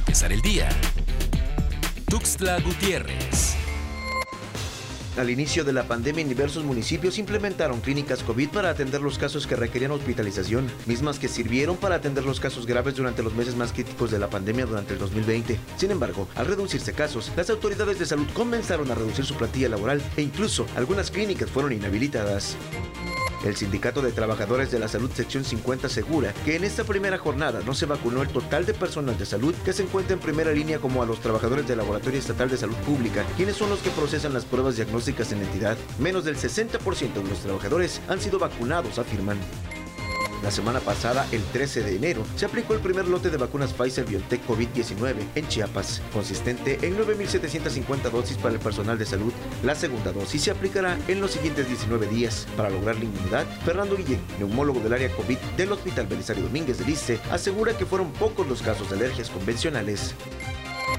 empezar el día. Tuxtla Gutiérrez. Al inicio de la pandemia en diversos municipios implementaron clínicas COVID para atender los casos que requerían hospitalización, mismas que sirvieron para atender los casos graves durante los meses más críticos de la pandemia durante el 2020. Sin embargo, al reducirse casos, las autoridades de salud comenzaron a reducir su plantilla laboral e incluso algunas clínicas fueron inhabilitadas. El Sindicato de Trabajadores de la Salud Sección 50 asegura que en esta primera jornada no se vacunó el total de personas de salud que se encuentra en primera línea como a los trabajadores del Laboratorio Estatal de Salud Pública, quienes son los que procesan las pruebas diagnósticas en entidad. Menos del 60% de los trabajadores han sido vacunados, afirman. La semana pasada, el 13 de enero, se aplicó el primer lote de vacunas Pfizer BioNTech COVID-19 en Chiapas, consistente en 9.750 dosis para el personal de salud. La segunda dosis se aplicará en los siguientes 19 días. Para lograr la inmunidad, Fernando Guillén, neumólogo del área COVID del Hospital Belisario Domínguez de Lice, asegura que fueron pocos los casos de alergias convencionales.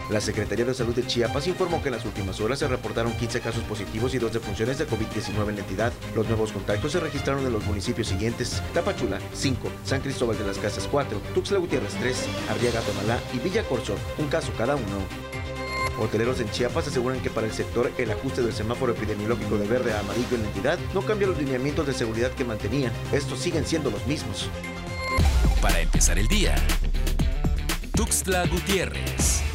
La Secretaría de Salud de Chiapas informó que en las últimas horas se reportaron 15 casos positivos y dos defunciones de COVID-19 en la entidad. Los nuevos contactos se registraron en los municipios siguientes: Tapachula, 5, San Cristóbal de las Casas, 4, Tuxtla Gutiérrez, 3, Arriaga, Tonalá y Villa Corzo, un caso cada uno. Hoteleros en Chiapas aseguran que para el sector el ajuste del semáforo epidemiológico de verde a amarillo en la entidad no cambia los lineamientos de seguridad que mantenían. Estos siguen siendo los mismos. Para empezar el día, Tuxtla Gutiérrez.